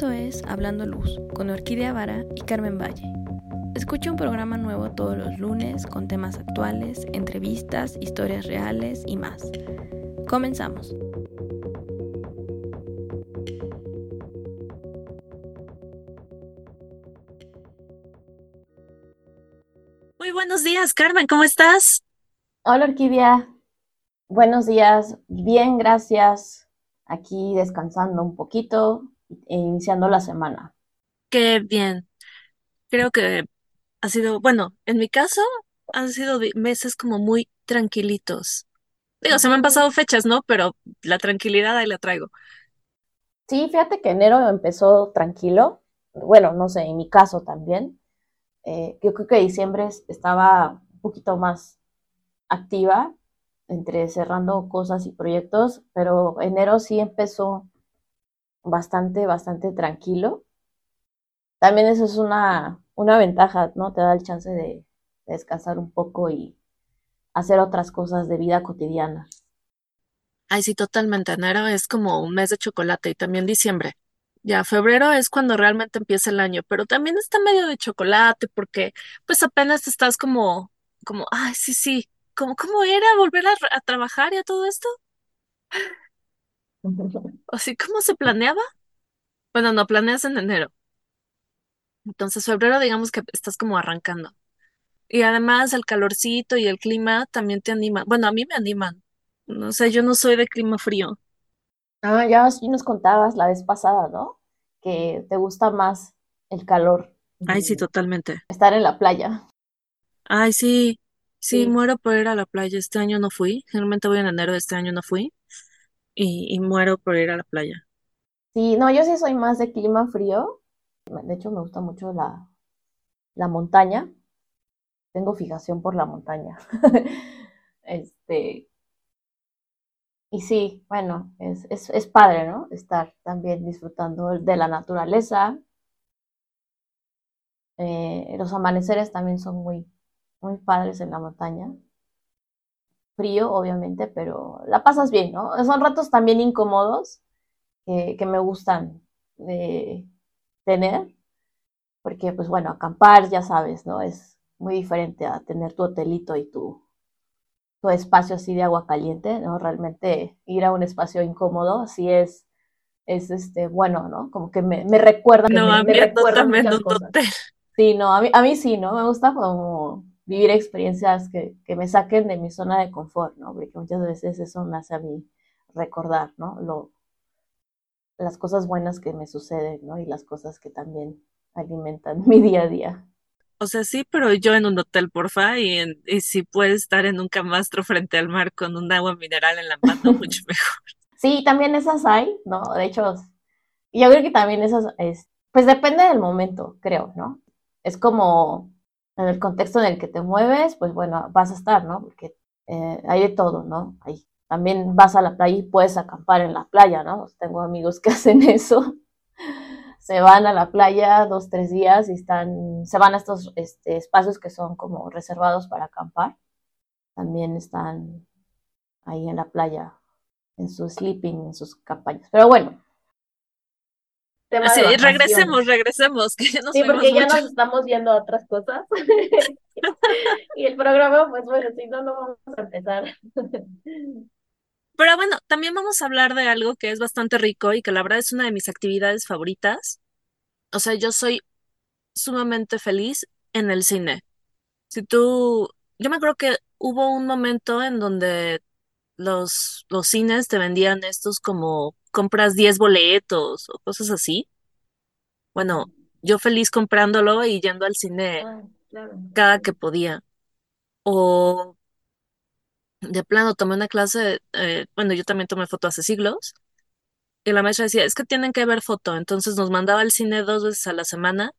Esto es Hablando Luz con Orquídea Vara y Carmen Valle. Escucha un programa nuevo todos los lunes con temas actuales, entrevistas, historias reales y más. Comenzamos. Muy buenos días, Carmen, ¿cómo estás? Hola, Orquídea. Buenos días, bien, gracias. Aquí descansando un poquito iniciando la semana. Qué bien. Creo que ha sido, bueno, en mi caso han sido meses como muy tranquilitos. Digo, se me han pasado fechas, ¿no? Pero la tranquilidad ahí la traigo. Sí, fíjate que enero empezó tranquilo. Bueno, no sé, en mi caso también. Eh, yo creo que diciembre es- estaba un poquito más activa entre cerrando cosas y proyectos, pero enero sí empezó bastante, bastante tranquilo. También eso es una, una ventaja, ¿no? Te da el chance de, de descansar un poco y hacer otras cosas de vida cotidiana. Ay, sí, totalmente. Enero es como un mes de chocolate y también diciembre. Ya, febrero es cuando realmente empieza el año, pero también está medio de chocolate porque pues apenas estás como, como, ay, sí, sí, como, ¿cómo era volver a, a trabajar y a todo esto? Así, ¿cómo se planeaba? Bueno, no, planeas en enero. Entonces, febrero, digamos que estás como arrancando. Y además el calorcito y el clima también te animan. Bueno, a mí me animan. No sé, yo no soy de clima frío. Ah, ya nos contabas la vez pasada, ¿no? Que te gusta más el calor Ay, sí, totalmente. estar en la playa. Ay, sí, sí, Sí, muero por ir a la playa. Este año no fui. Generalmente voy en enero, este año no fui. Y, muero por ir a la playa. sí, no, yo sí soy más de clima frío. De hecho, me gusta mucho la, la montaña. Tengo fijación por la montaña. Este, y sí, bueno, es, es, es padre, ¿no? Estar también disfrutando de la naturaleza. Eh, los amaneceres también son muy, muy padres en la montaña. Frío, obviamente, pero la pasas bien, ¿no? Son ratos también incómodos que, que me gustan de tener, porque pues bueno, acampar, ya sabes, ¿no? Es muy diferente a tener tu hotelito y tu, tu espacio así de agua caliente, ¿no? Realmente ir a un espacio incómodo, sí es, es este, bueno, ¿no? Como que me, me recuerda, No, me, a me mí recuerda muchas cosas. hotel. Sí, no, a mí, a mí sí, ¿no? Me gusta como vivir experiencias que, que me saquen de mi zona de confort, ¿no? Porque muchas veces eso me hace a mí recordar, ¿no? Lo, las cosas buenas que me suceden, ¿no? Y las cosas que también alimentan mi día a día. O sea, sí, pero yo en un hotel, porfa, y, en, y si puedes estar en un camastro frente al mar con un agua mineral en la mano, mucho mejor. Sí, también esas hay, ¿no? De hecho, yo creo que también esas, es, pues depende del momento, creo, ¿no? Es como en el contexto en el que te mueves, pues bueno, vas a estar, ¿no? Porque eh, hay de todo, ¿no? Hay, también vas a la playa y puedes acampar en la playa, ¿no? Tengo amigos que hacen eso. Se van a la playa dos, tres días y están, se van a estos este, espacios que son como reservados para acampar. También están ahí en la playa, en su sleeping, en sus campañas. Pero bueno, tema de regresemos, regresemos, que ya nos Sí, porque ya nos estamos viendo a otras cosas. y el programa, pues bueno, si no, no vamos a empezar. Pero bueno, también vamos a hablar de algo que es bastante rico y que la verdad es una de mis actividades favoritas. O sea, yo soy sumamente feliz en el cine. Si tú, yo me acuerdo que hubo un momento en donde los, los cines te vendían estos como compras 10 boletos o cosas así. Bueno, yo feliz comprándolo y yendo al cine Ah, claro. cada que podía. O de plano tomé una clase, eh, bueno, yo también tomé foto hace siglos y la maestra decía, es que tienen que ver foto. Entonces nos mandaba al cine dos veces a la semana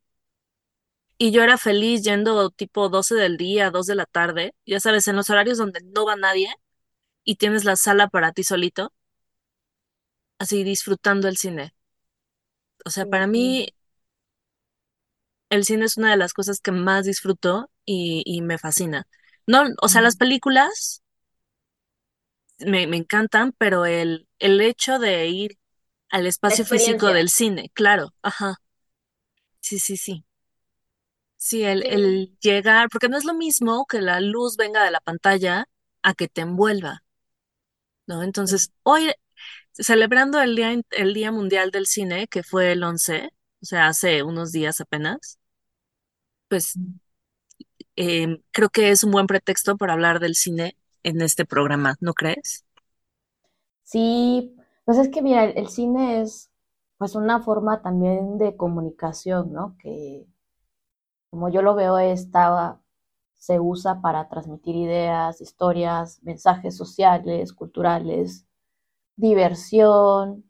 y yo era feliz yendo tipo 12 del día, 2 de la tarde, ya sabes, en los horarios donde no va nadie y tienes la sala para ti solito, así disfrutando el cine. O sea, para mí el cine es una de las cosas que más disfruto y, y me fascina. No, o sea, las películas me, me encantan, pero el, el hecho de ir al espacio físico del cine, claro, ajá, sí, sí, sí. Sí, el, Sí, el llegar, porque no es lo mismo que la luz venga de la pantalla a que te envuelva, ¿no? Entonces, hoy, celebrando el Día, el Día Mundial del Cine, que fue el 11, o sea, hace unos días apenas, pues eh, creo que es un buen pretexto para hablar del cine en este programa, ¿no crees? sí, pues es que mira, el, el cine es pues una forma también de comunicación, ¿no? Que como yo lo veo, esta se usa para transmitir ideas, historias, mensajes sociales, culturales, diversión,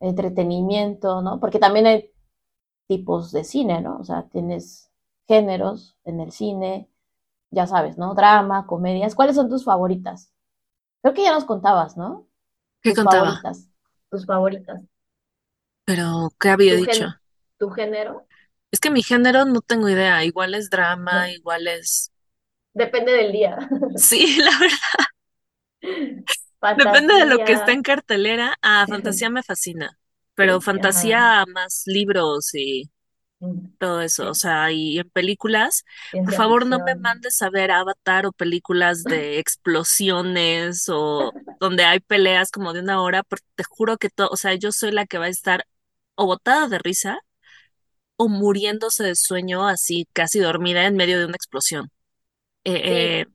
entretenimiento, ¿no? Porque también hay tipos de cine, ¿no? O sea, tienes géneros en el cine, ya sabes, ¿no? Drama, comedias. ¿Cuáles son tus favoritas? Creo que ya nos contabas, ¿no? ¿Qué Tus contaba? favoritas. Tus favoritas. Pero, ¿qué había Tu dicho? tu género. Es que mi género no tengo idea, igual es drama, igual es... Depende del día. Sí, la verdad, depende de lo que está en cartelera. Ah, fantasía me fascina, pero Sí, ajá. fantasía más libros y Mm, todo eso, o sea, y en películas, por favor no me mandes a ver Avatar o películas de explosiones o donde hay peleas como de una hora, porque te juro que todo, o sea, yo soy la que va a estar o botada de risa o muriéndose de sueño así casi dormida en medio de una explosión. Eh, Sí, eh,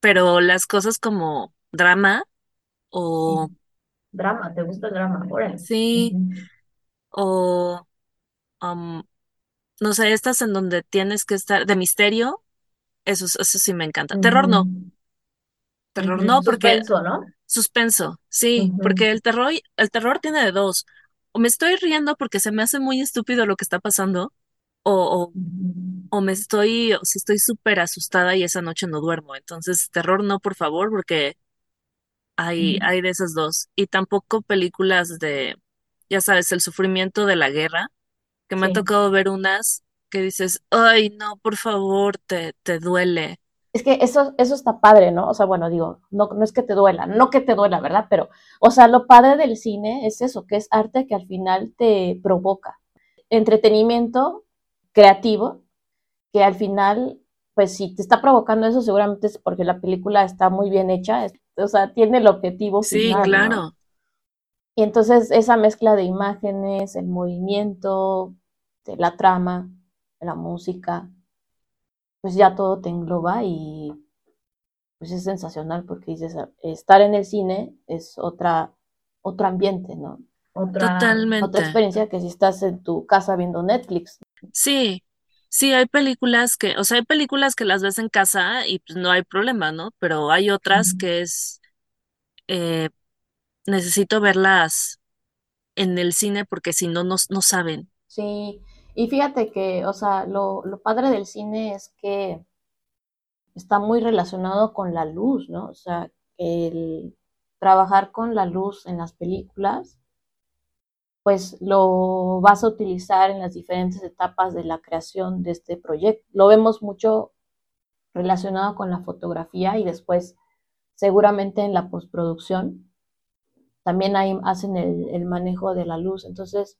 pero las cosas como drama o drama, ¿te gusta el drama? Órale. sí, o um, no sé, estas en donde tienes que estar de misterio, eso, eso sí me encanta. Terror no, terror no, porque Suspenso, ¿no? suspenso, sí, porque el terror, el terror tiene de dos. O me estoy riendo porque se me hace muy estúpido lo que está pasando, o, o, me estoy, o si estoy súper asustada y esa noche no duermo. Entonces, terror no, por favor, porque hay, hay de esas dos. Y tampoco películas de, ya sabes, el sufrimiento de la guerra, que me ha tocado ver unas que dices, ay, no, por favor, te, te duele. Es que eso, eso está padre, ¿no? O sea, bueno, digo, no, no es que te duela, no que te duela, ¿verdad? Pero, o sea, lo padre del cine es eso, que es arte que al final te provoca. Entretenimiento creativo, que al final, pues si te está provocando eso, seguramente es porque la película está muy bien hecha, o sea, tiene el objetivo Sí, final, ¿no? claro, Y entonces esa mezcla de imágenes, el movimiento, de la trama, la música, pues ya todo te engloba y pues es sensacional porque dices, estar en el cine es otra, otro ambiente, ¿no? Otra, otra totalmente. experiencia que si estás en tu casa viendo Netflix. Sí, sí, hay películas que, o sea, hay películas que las ves en casa y pues no hay problema, ¿no? Pero hay otras que es, eh, necesito verlas en el cine porque si no, no, no saben. Sí, y fíjate que, o sea, lo, lo padre del cine es que está muy relacionado con la luz, ¿no? O sea, el trabajar con la luz en las películas, pues lo vas a utilizar en las diferentes etapas de la creación de este proyecto. Lo vemos mucho relacionado con la fotografía y después seguramente en la postproducción también ahí hacen el, el manejo de la luz. Entonces,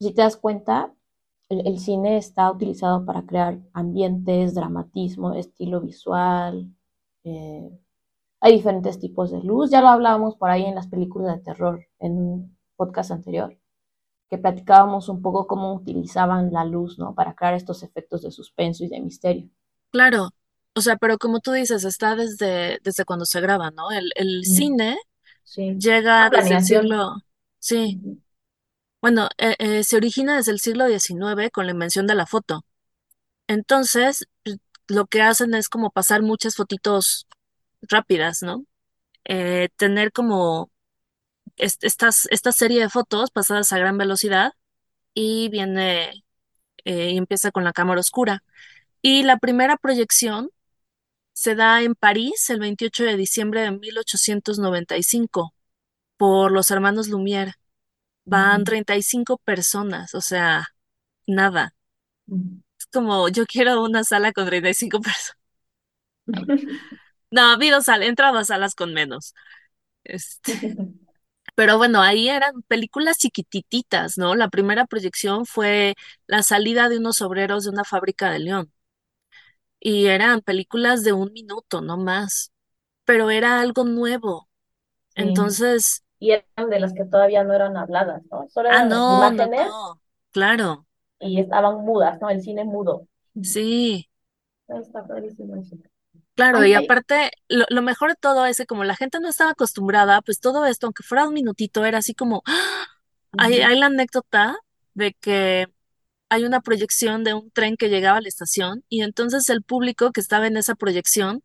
si te das cuenta, el, el, cine está utilizado para crear ambientes, dramatismo, estilo visual. Eh, hay diferentes tipos de luz. Ya lo hablábamos por ahí en las películas de terror, en un podcast anterior, que platicábamos un poco cómo utilizaban la luz, ¿no? Para crear estos efectos de suspenso y de misterio. Claro, o sea, pero como tú dices, está desde, desde cuando se graba, ¿no? El, el Mm, cine Sí, llega una desde el planeación. siglo, sí, bueno, eh, eh, se origina desde el siglo XIX con la invención de la foto. Entonces, pues, lo que hacen es como pasar muchas fotitos rápidas, ¿no? Eh, tener como est- estas, esta serie de fotos pasadas a gran velocidad y viene eh, y empieza con la cámara oscura. Y la primera proyección se da en París el 28 de diciembre de 1895 por los hermanos Lumière. Van ujú, 35 personas, o sea, nada. Es como yo quiero una sala con 35 personas. No, ha habido sal, he entrado a salas con menos. Este, Pero bueno, ahí eran películas chiquitititas, ¿no? La primera proyección fue la salida de unos obreros de una fábrica de León. Y eran películas de un minuto, no más. Pero era algo nuevo. Sí. Entonces, Y eran de las que todavía no eran habladas, ¿no? Solo ah, eran no, no, imágenes no. Claro, y estaban mudas, ¿no? El cine mudo. sí. Está clarísimo eso. Claro, y aparte, lo, lo mejor de todo es que como la gente no estaba acostumbrada, pues todo esto, aunque fuera un minutito, era así como, ¡ah! Hay la anécdota de que hay una proyección de un tren que llegaba a la estación y entonces el público que estaba en esa proyección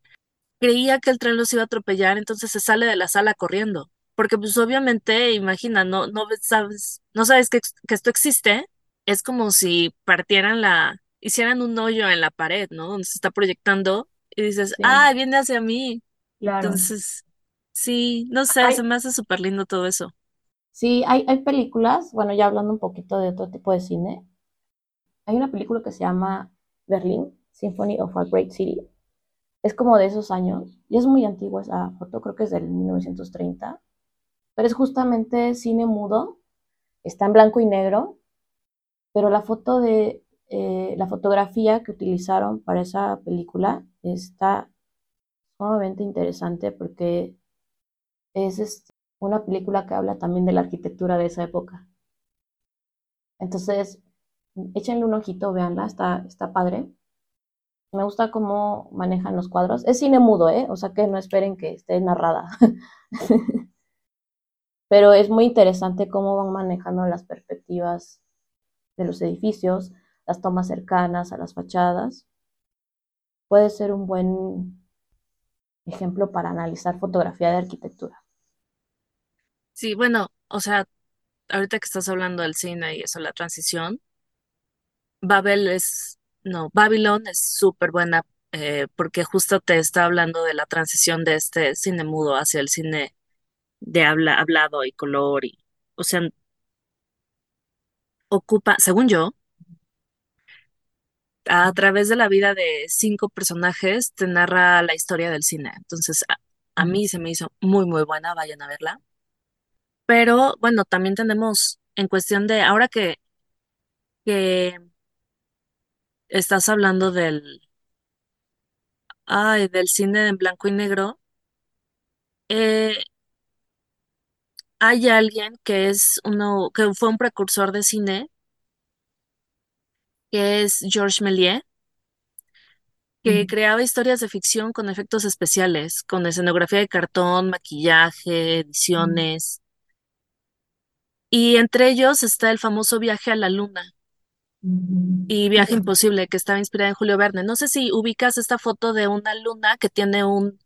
creía que el tren los iba a atropellar, entonces se sale de la sala corriendo. Porque pues obviamente, imagina, no, no sabes, no sabes que, que esto existe, es como si partieran la, hicieran un hoyo en la pared, ¿no? Donde se está proyectando y dices, ah, viene hacia mí. claro. Entonces, sí, no sé, se Hay, me hace súper lindo todo eso. sí, hay, hay películas, bueno, ya hablando un poquito de otro tipo de cine, hay una película que se llama Berlin, Symphony of a Great City. Es como de esos años, y es muy antigua esa foto, creo que es del 1930, pero es justamente cine mudo, está en blanco y negro, pero la foto de, eh, la fotografía que utilizaron para esa película está sumamente interesante porque es este, una película que habla también de la arquitectura de esa época. Entonces, échenle un ojito, véanla, está, está padre. Me gusta cómo manejan los cuadros. Es cine mudo, ¿eh? O sea que no esperen que esté narrada. Pero es muy interesante cómo van manejando las perspectivas de los edificios, las tomas cercanas a las fachadas. Puede ser un buen ejemplo para analizar fotografía de arquitectura. Sí, bueno, o sea, ahorita que estás hablando del cine y eso, la transición, Babel es, no, Babylon es súper buena eh, porque justo te está hablando de la transición de este cine mudo hacia el cine de habla, hablado y color y, o sea, ocupa, según yo, a través de la vida de cinco personajes te narra la historia del cine. Entonces, a, a mí se me hizo muy, muy buena, vayan a verla. Pero bueno, también tenemos en cuestión de, ahora que, que estás hablando del, ay, del cine en blanco y negro, eh, hay alguien que es uno, que fue un precursor de cine, que es Georges Méliès, que creaba historias de ficción con efectos especiales, con escenografía de cartón, maquillaje, ediciones, y entre ellos está el famoso viaje a la luna. Y Viaje Imposible, que estaba inspirada en Julio Verne. No sé si ubicas esta foto de una luna que tiene un,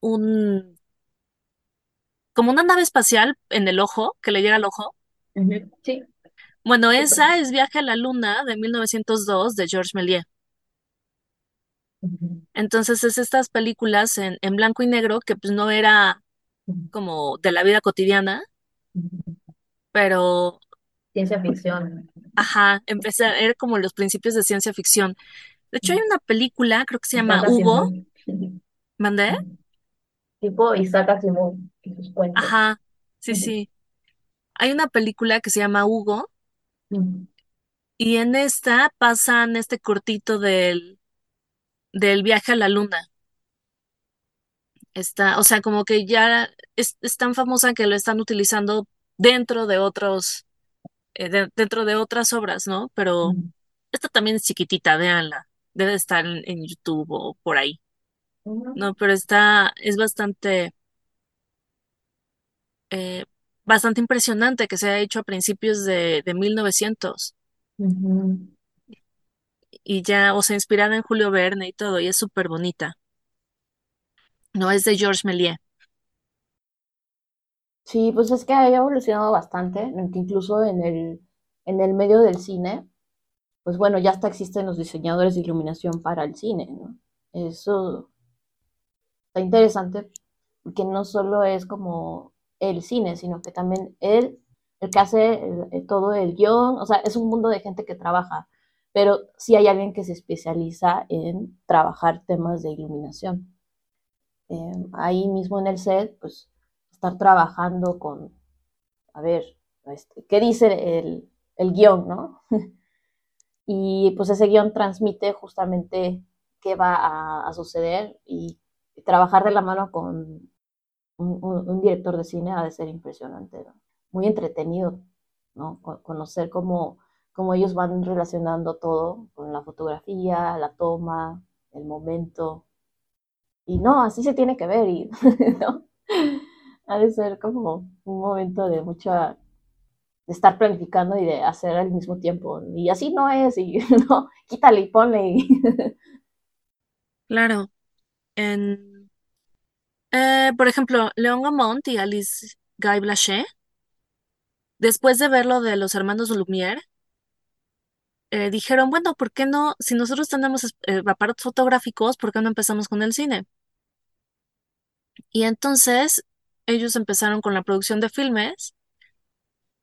un, como una nave espacial en el ojo, que le llega al ojo. Sí, Bueno, esa es Viaje a la Luna de 1902 de Georges Méliès. Entonces es estas películas en, en blanco y negro que pues no era como de la vida cotidiana, pero Ciencia ficción. ajá, empecé a ver como los principios de ciencia ficción. De hecho hay una película, creo que se llama Hugo. ¿mandé? Tipo Isaac Asimov y sus cuentos. Ajá, sí, sí. Hay una película que se llama Hugo y en esta pasan este cortito del, del viaje a la luna. Está, o sea, como que ya es, es tan famosa que lo están utilizando dentro de otros, eh, de- dentro de otras obras, ¿no? Pero esta también es chiquitita, véanla. Debe estar en, en YouTube o por ahí. No, pero está, es bastante, eh, bastante impresionante que se haya hecho a principios de, de 1900 ujú. y ya, o sea, inspirada en Julio Verne y todo, y es súper bonita. No, es de Georges Méliès. Sí, pues es que ha evolucionado bastante, en que incluso en el, en el medio del cine, pues bueno, ya hasta existen los diseñadores de iluminación para el cine, ¿no? Eso está interesante porque no solo es como el cine, sino que también él, el que hace el- todo el guion, o sea, es un mundo de gente que trabaja, pero sí hay alguien que se especializa en trabajar temas de iluminación. Eh, ahí mismo en el set, pues estar trabajando con a ver, este, ¿qué dice el, el guion, no? y pues ese guion transmite justamente qué va a, suceder y trabajar de la mano con un, director de cine ha de ser impresionante, muy entretenido, ¿no? Conocer cómo, cómo ellos van relacionando todo con la fotografía, la toma, el momento. Y no, así se tiene que ver, y, ¿no? Ha de ser como un momento de mucha de estar planificando y de hacer al mismo tiempo. Y así no es, y no, quítale y ponle. Claro. En, eh, por ejemplo, Leon Gamont y Alice Guy Blaché, después de ver lo de los hermanos Lumière, eh, dijeron, bueno, ¿por qué no? Si nosotros tenemos eh, aparatos fotográficos, ¿por qué no empezamos con el cine? Y entonces ellos empezaron con la producción de filmes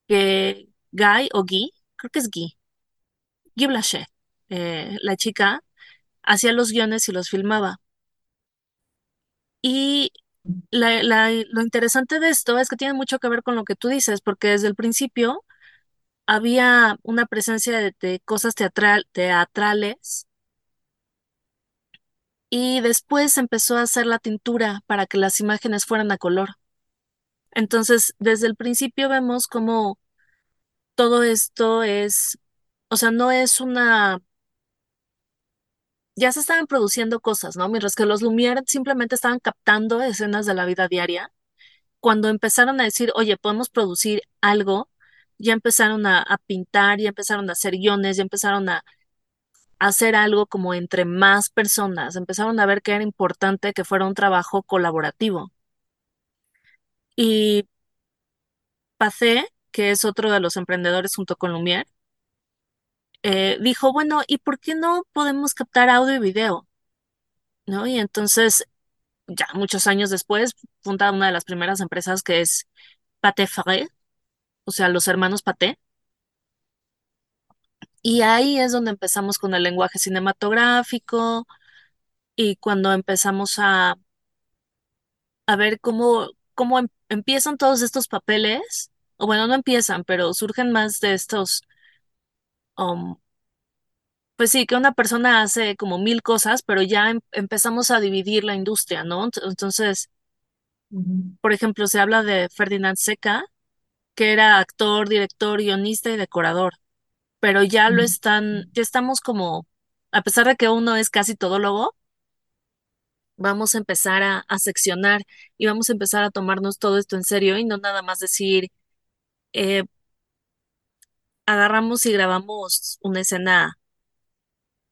que Guy o Guy, creo que es Guy, Guy Blaché, la chica, hacía los guiones y los filmaba. Y lo interesante de esto es que tiene mucho que ver con lo que tú dices, porque desde el principio había una presencia de, cosas teatrales y después empezó a hacer la tintura para que las imágenes fueran a color. Entonces, desde el principio vemos como todo esto es, o sea, no es una ya se estaban produciendo cosas, ¿no? Mientras que los Lumière simplemente estaban captando escenas de la vida diaria. Cuando empezaron a decir, oye, podemos producir algo, ya empezaron a, pintar, ya empezaron a hacer guiones, ya empezaron a, hacer algo como entre más personas, empezaron a ver que era importante que fuera un trabajo colaborativo. Y Pacé, que es otro de los emprendedores junto con Lumière, eh, dijo, bueno, ¿y por qué no podemos captar audio y video? ¿No? Y entonces, ya muchos años después, funda una de las primeras empresas que es Paté Faré, o sea, los hermanos Paté. Y ahí es donde empezamos con el lenguaje cinematográfico y cuando empezamos a, a ver cómo, cómo em, empiezan todos estos papeles, o bueno, no empiezan, pero surgen más de estos Um, pues sí, que una persona hace como mil cosas, pero ya em- empezamos a dividir la industria, ¿no? Entonces, por ejemplo, se habla de Ferdinand Seca, que era actor, director, guionista y decorador, pero ya lo están, ya estamos como, a pesar de que uno es casi todólogo, vamos a empezar a, a seccionar y vamos a empezar a tomarnos todo esto en serio y no nada más decir, eh, agarramos y grabamos una escena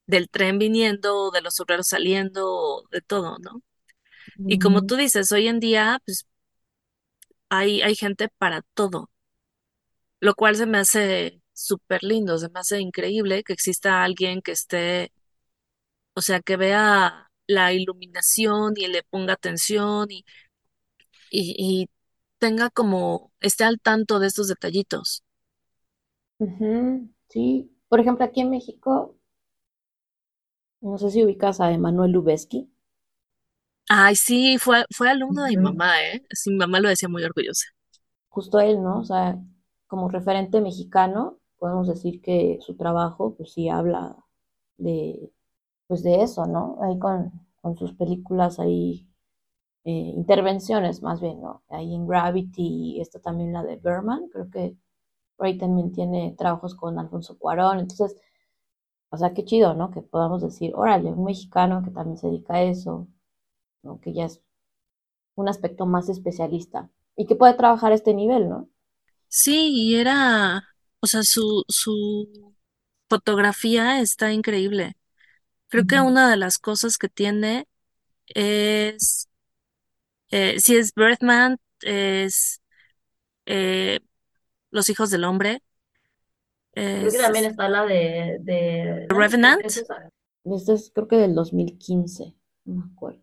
del tren viniendo, de los obreros saliendo, de todo, ¿no? Y como tú dices, hoy en día, pues hay, hay gente para todo, lo cual se me hace súper lindo, se me hace increíble que exista alguien que esté, o sea, que vea la iluminación y le ponga atención y, y, y tenga como, esté al tanto de estos detallitos. Sí, por ejemplo, aquí en México, no sé si ubicas a Emanuel Lubezki. Ay, sí, fue, fue alumno de mi mamá, ¿eh? Sí, mi mamá lo decía muy orgullosa. Justo él, ¿no? O sea, como referente mexicano, podemos decir que su trabajo, pues sí habla de, pues de eso, ¿no? Ahí con, con sus películas, ahí, eh, intervenciones más bien, ¿no? Ahí en Gravity, esta también la de Berman, creo que por ahí también tiene trabajos con Alfonso Cuarón, entonces, o sea, qué chido, ¿no? Que podamos decir, órale, un mexicano que también se dedica a eso, ¿no? Que ya es un aspecto más especialista y que puede trabajar a este nivel, ¿no? Sí, y era, o sea, su, su fotografía está increíble. Creo que una de las cosas que tiene es, eh, si es Birdman, es eh, Los hijos del hombre. Creo que también está la de, de Revenant. Este es creo que del 2015, no me acuerdo.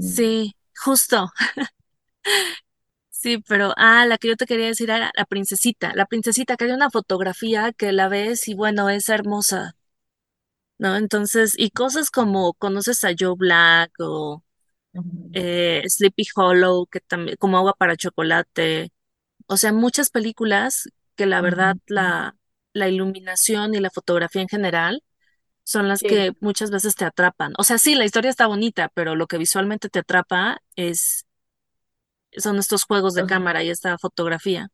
Sí, justo. Sí, pero, ah, la que yo te quería decir era la princesita. La princesita, que hay una fotografía que la ves y bueno, es hermosa, ¿no? Entonces, y cosas como conoces a Joe Black o eh, Sleepy Hollow, que también, como agua para chocolate, O sea, muchas películas que la verdad la, la iluminación y la fotografía en general son las Sí. que muchas veces te atrapan. O sea, sí, la historia está bonita, pero lo que visualmente te atrapa es, son estos juegos de cámara y esta fotografía.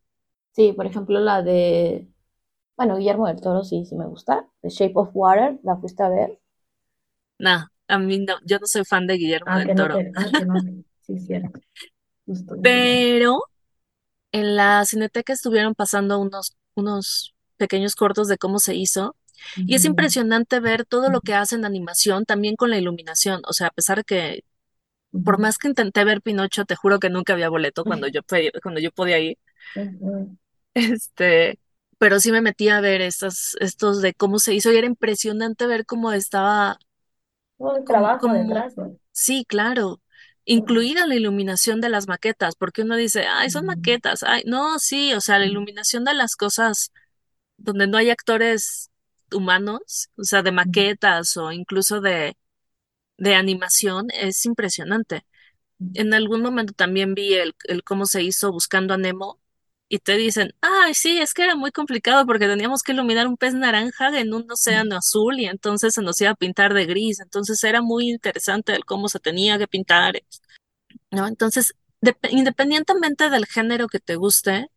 Sí, por ejemplo, la de, bueno, Guillermo del Toro sí, sí me gusta. The Shape of Water, ¿la fuiste a ver? Nah, a mí no, yo no soy fan de Guillermo Ah, del no Toro, ah, que no te, sí, cierto. Justo, pero en la Cineteca estuvieron pasando unos, unos pequeños cortos de cómo se hizo. Y es impresionante ver todo lo que hacen en animación, también con la iluminación. O sea, a pesar de que, por más que intenté ver Pinocho, te juro que nunca había boleto cuando yo, fui- cuando yo podía ir. Este, pero sí me metí a ver estos, estos de cómo se hizo y era impresionante ver cómo estaba, como, trabajo como, detrás, ¿no? sí, claro. Incluida la iluminación de las maquetas, porque uno dice, ay, son maquetas, ay, no, sí, o sea, la iluminación de las cosas donde no hay actores humanos, o sea, de maquetas o incluso de, de animación, es impresionante. En algún momento también vi el, el cómo se hizo Buscando a Nemo y te dicen, ay, sí, es que era muy complicado porque teníamos que iluminar un pez naranja en un océano azul y entonces se nos iba a pintar de gris. Entonces era muy interesante el cómo se tenía que pintar, ¿no? Entonces, dep- independientemente del género que te guste,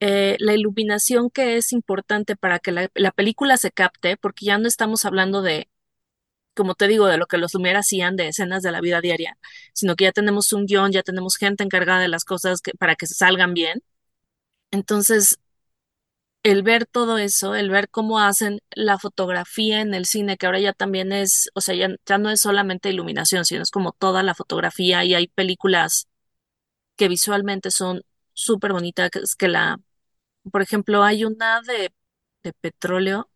eh, la iluminación que es importante para que la, la película se capte, porque ya no estamos hablando de como te digo, de lo que los Lumière hacían de escenas de la vida diaria, sino que ya tenemos un guion, ya tenemos gente encargada de las cosas que, para que salgan bien. Entonces, el ver todo eso, el ver cómo hacen la fotografía en el cine, que ahora ya también es, o sea, ya, ya no es solamente iluminación, sino es como toda la fotografía y hay películas que visualmente son súper bonitas, que, que la, por ejemplo, hay una de, de petróleo,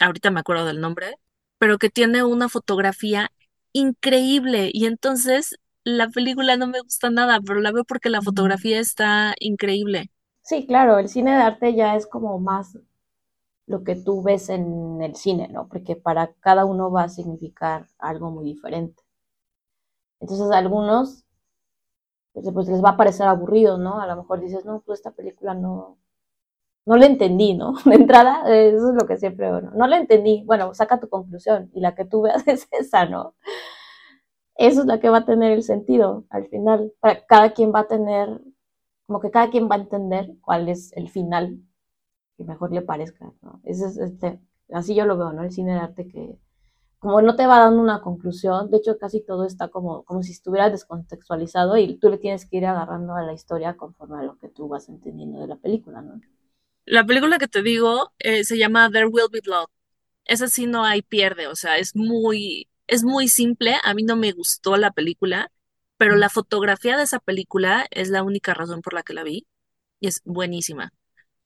ahorita me acuerdo del nombre, pero que tiene una fotografía increíble y entonces la película no me gusta nada, pero la veo porque la fotografía está increíble. Sí, claro, el cine de arte ya es como más lo que tú ves en el cine, ¿no? Porque para cada uno va a significar algo muy diferente. Entonces, a algunos pues, pues, les va a parecer aburrido, ¿no? A lo mejor dices, no, pues esta película no, no la entendí, ¿no? De entrada, eso es lo que siempre veo, ¿no? No la entendí. Bueno, saca tu conclusión y la que tú veas es esa, ¿no? Eso es la que va a tener el sentido al final. Para cada quien va a tener, como que cada quien va a entender cuál es el final que mejor le parezca, ¿no? Ese es este, así yo lo veo, ¿no? El cine de arte que como no te va dando una conclusión, de hecho casi todo está como, como si estuviera descontextualizado y tú le tienes que ir agarrando a la historia conforme a lo que tú vas entendiendo de la película, ¿no? La película que te digo eh, se llama There Will Be Blood. Esa sí no hay pierde, o sea, es muy, es muy simple. A mí no me gustó la película, pero la fotografía de esa película es la única razón por la que la vi y es buenísima.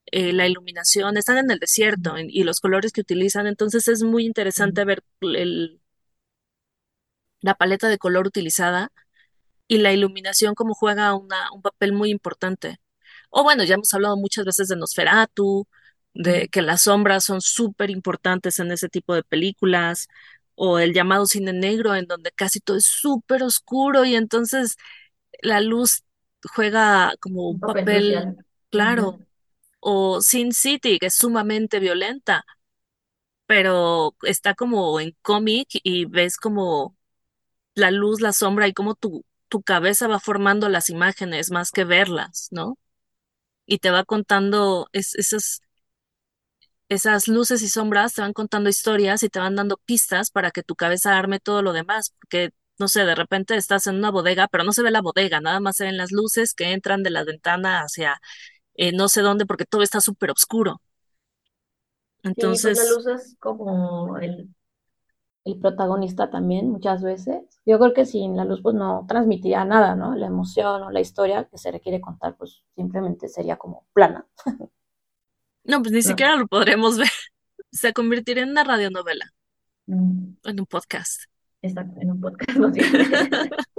Eh, la iluminación, están en el desierto en- y los colores que utilizan, entonces es muy interesante ver el, la paleta de color utilizada y la iluminación como juega una, un papel muy importante. O bueno, ya hemos hablado muchas veces de Nosferatu, de que las sombras son súper importantes en ese tipo de películas, o el llamado cine negro, en donde casi todo es súper oscuro y entonces la luz juega como un papel claro. O Sin City, que es sumamente violenta, pero está como en cómic y ves como la luz, la sombra y cómo tu, tu cabeza va formando las imágenes más que verlas, ¿no? Y te va contando es- esas, esas luces y sombras, te van contando historias y te van dando pistas para que tu cabeza arme todo lo demás, porque, no sé, de repente estás en una bodega, pero no se ve la bodega, nada más se ven las luces que entran de la ventana hacia eh, no sé dónde, porque todo está súper oscuro. Sí, pues la Entonces, luz es como el, el protagonista también muchas veces. Yo creo que sin la luz pues no transmitiría nada, ¿no? La emoción o la historia que se requiere contar pues simplemente sería como plana. no, pues ni No. siquiera lo podremos ver. Se convertiría en una radionovela, Mm, en un podcast. Exacto, en un podcast.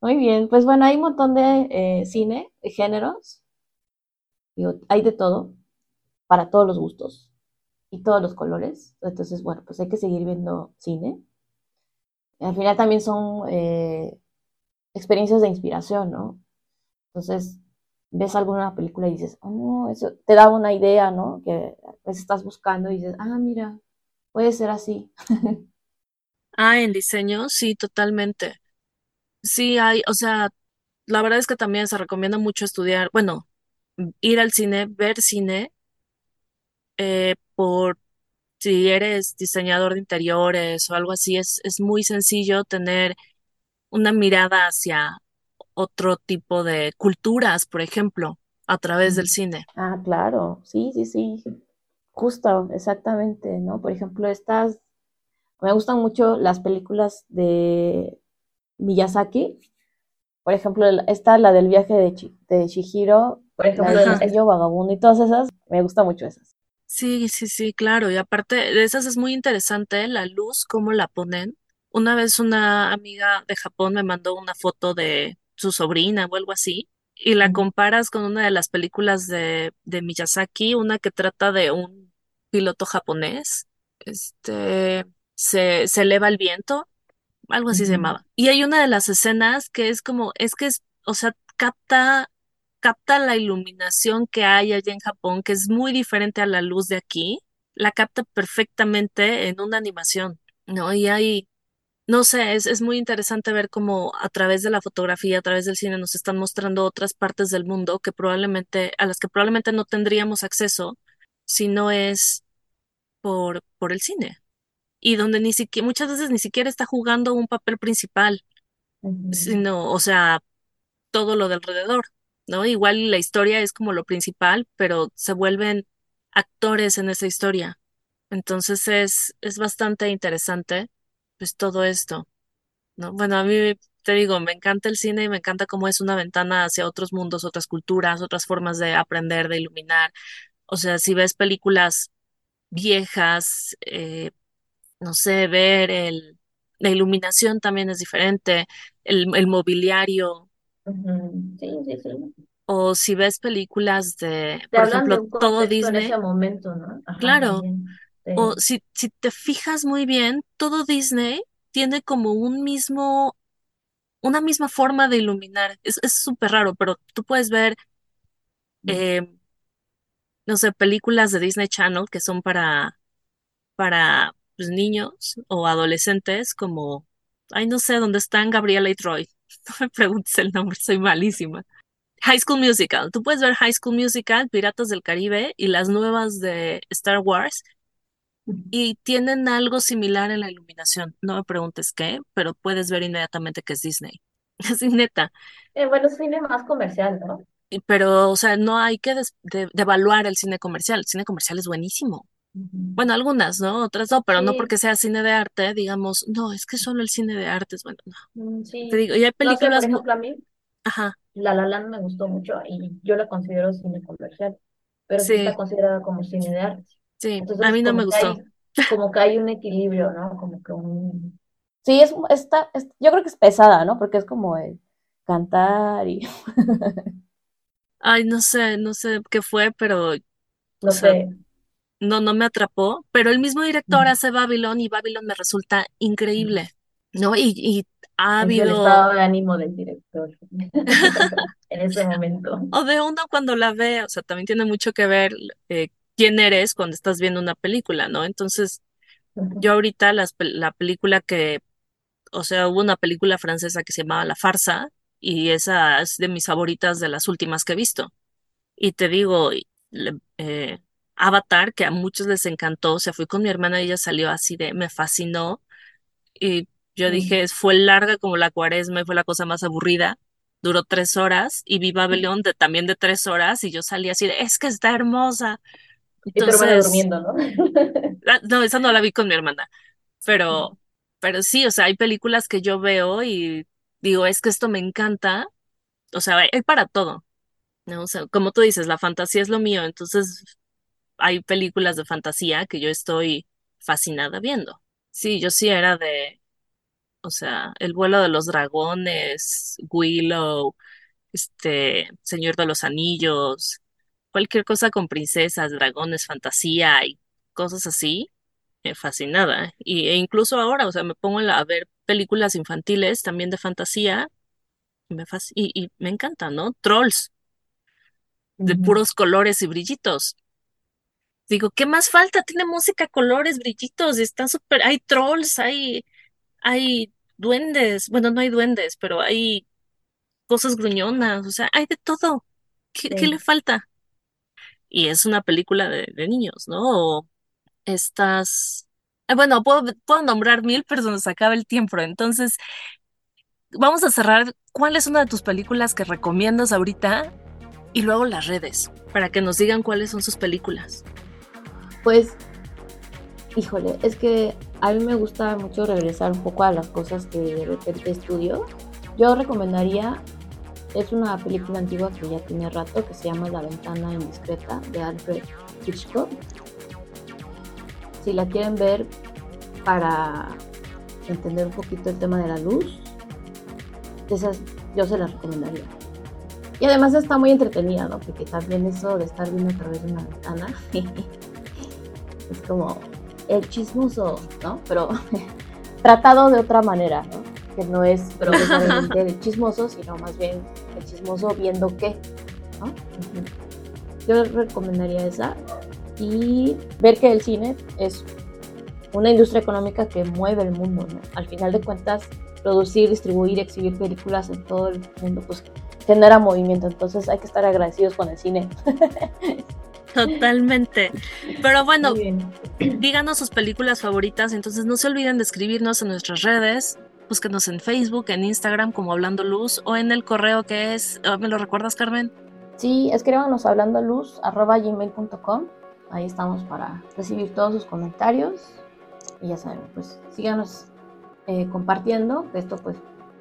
Muy bien, pues bueno, hay un montón de eh, cine, de géneros, digo, hay de todo, para todos los gustos y todos los colores. Entonces, bueno, pues hay que seguir viendo cine. Al final también son eh, experiencias de inspiración, ¿no? Entonces, ves alguna película y dices, oh, no, eso te da una idea, ¿no? Que pues estás buscando y dices, ah, mira, puede ser así. Ah, en diseño, sí, totalmente. Sí, hay, o sea, la verdad es que también se recomienda mucho estudiar, bueno, ir al cine, ver cine, eh, por si eres diseñador de interiores o algo así, es, es muy sencillo tener una mirada hacia otro tipo de culturas, por ejemplo, a través del cine. Ah, claro, sí, sí, sí, justo, exactamente, ¿no? Por ejemplo, estas, me gustan mucho las películas de Miyazaki, por ejemplo, esta, la del viaje de, Chi- de Chihiro, Por ejemplo, castillo vagabundo y todas esas, me gustan mucho esas. Sí, sí, sí, claro. Y aparte de esas es muy interesante la luz, cómo la ponen. Una vez una amiga de Japón me mandó una foto de su sobrina o algo así, y la comparas con una de las películas de, de Miyazaki, una que trata de un piloto japonés, este, se, se eleva el viento, algo así se llamaba. Y hay una de las escenas que es como, es que es, o sea, capta, capta la iluminación que hay allá en Japón, que es muy diferente a la luz de aquí, la capta perfectamente en una animación, ¿no? Y hay, no sé, es, es muy interesante ver cómo a través de la fotografía, a través del cine, nos están mostrando otras partes del mundo que probablemente, a las que probablemente no tendríamos acceso si no es por, por el cine. Y donde ni siquiera, muchas veces ni siquiera está jugando un papel principal sino, o sea, todo lo de alrededor, ¿no? Igual la historia es como lo principal, pero se vuelven actores en esa historia. Entonces es, es bastante interesante, pues todo esto, ¿no? Bueno, a mí, te digo, me encanta el cine y me encanta cómo es una ventana hacia otros mundos, otras culturas, otras formas de aprender, de iluminar. O sea, si ves películas viejas, eh, no sé, ver el, la iluminación también es diferente, el, el mobiliario, Ujú, Sí, sí, sí. o si ves películas de, Te por hablan de ejemplo, un todo contexto en ese momento, ¿no? Ajá, claro, también. O si, si te fijas muy bien, todo Disney tiene como un mismo, una misma forma de iluminar. Es, es súper raro, pero tú puedes ver, eh, no sé, películas de Disney Channel que son para, para pues, niños o adolescentes, como, ay, no sé, dónde están Gabriela y Troy. No me preguntes el nombre, soy malísima. High School Musical. Tú puedes ver High School Musical, Piratas del Caribe y las nuevas de Star Wars y tienen algo similar en la iluminación. No me preguntes qué, pero puedes ver inmediatamente que es Disney. Así neta. Eh, bueno, es cine más comercial, ¿no? Pero, o sea, no hay que des- de- devaluar el cine comercial. El cine comercial es buenísimo. Bueno, algunas, ¿no? Otras no, pero no porque sea cine de arte, digamos, no, es que solo el cine de arte es bueno. No. mm, Te sí. digo, y hay No sé, por películas muy... ejemplo, a mí Ajá, La La Land me gustó mucho y yo la considero cine comercial, pero sí está sí, considerada como cine de arte. Sí. A Entonces, mí no me gustó. hay, como que hay un equilibrio, ¿no? Como que un, Sí, es, está, es- yo creo que es pesada, ¿no? Porque es como el cantar y... Ay, no sé, no sé qué fue, pero, o no sea, sé, no, no me atrapó. Pero el mismo director hace Babylon y Babylon me resulta increíble, ¿no? Y, y ha es el estado de ánimo del director en ese momento. o de uno cuando la ve, o sea, también tiene mucho que ver eh, quién eres cuando estás viendo una película, ¿no? Entonces, yo ahorita las, la película que, o sea, hubo una película francesa que se llamaba La Farsa y esa es de mis favoritas de las últimas que he visto. Y te digo, eh, Avatar, que a muchos les encantó, o sea, fui con mi hermana y ella salió así de, me fascinó. Y yo Mm. dije, fue larga como la cuaresma y fue la cosa más aburrida. Duró tres horas y vi Babylon de, también de tres horas y yo salí así de, es que está hermosa. Entonces, durmiendo, ¿no? no, esa no la vi con mi hermana, pero, pero sí, o sea, hay películas que yo veo y digo, es que esto me encanta. O sea, hay hay para todo. ¿no? O sea, como tú dices, la fantasía es lo mío, entonces hay películas de fantasía que yo estoy fascinada viendo. Sí, yo sí era de, o sea, El vuelo de los dragones, Willow, este, Señor de los Anillos, cualquier cosa con princesas, dragones, fantasía y cosas así, eh, fascinada. Y, e incluso ahora, o sea, me pongo a ver películas infantiles también de fantasía y me, fasc- y, y me encanta, ¿no? Trolls. de puros colores y brillitos. Digo, ¿qué más falta? Tiene música, colores, brillitos, está súper, hay trolls, hay, hay duendes, bueno, no hay duendes, pero hay cosas gruñonas, o sea, hay de todo. ¿Qué, qué le falta? Y es una película de, niños, ¿no? O estas, ah, bueno, puedo, puedo nombrar mil, pero se nos acaba el tiempo, entonces vamos a cerrar. ¿Cuál es una de tus películas que recomiendas ahorita? Y luego las redes, para que nos digan cuáles son sus películas. Pues, híjole, es que a mí me gusta mucho regresar un poco a las cosas que de repente estudio. Yo recomendaría, es una película antigua que ya tiene rato, que se llama La ventana indiscreta, de Alfred Hitchcock. Si la quieren ver para entender un poquito el tema de la luz, esas yo se las recomendaría. Y además está muy entretenida, ¿no? Porque también eso de estar viendo a través de una ventana es como el chismoso, ¿no? Pero tratado de otra manera, ¿no? Que no es precisamente el chismoso, sino más bien el chismoso viendo qué. Yo recomendaría esa y ver que el cine es una industria económica que mueve el mundo, ¿no? Al final de cuentas, producir, distribuir, exhibir películas en todo el mundo, pues genera movimiento, entonces hay que estar agradecidos con el cine. Totalmente. Pero bueno, díganos sus películas favoritas, entonces no se olviden de escribirnos en nuestras redes, búsquenos en Facebook, en Instagram como Hablando Luz o en el correo que es, ah, ¿me lo recuerdas, Carmen? Sí, escríbanos hablando luz arroba gmail.com. Ahí estamos para recibir todos sus comentarios. Y ya saben, pues síganos eh, compartiendo, que esto pues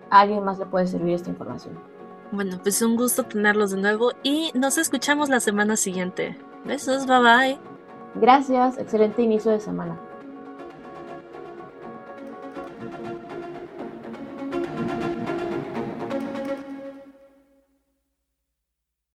a alguien más le puede servir esta información. Bueno, pues un gusto tenerlos de nuevo y nos escuchamos la semana siguiente. Besos, bye bye. Gracias, excelente inicio de semana.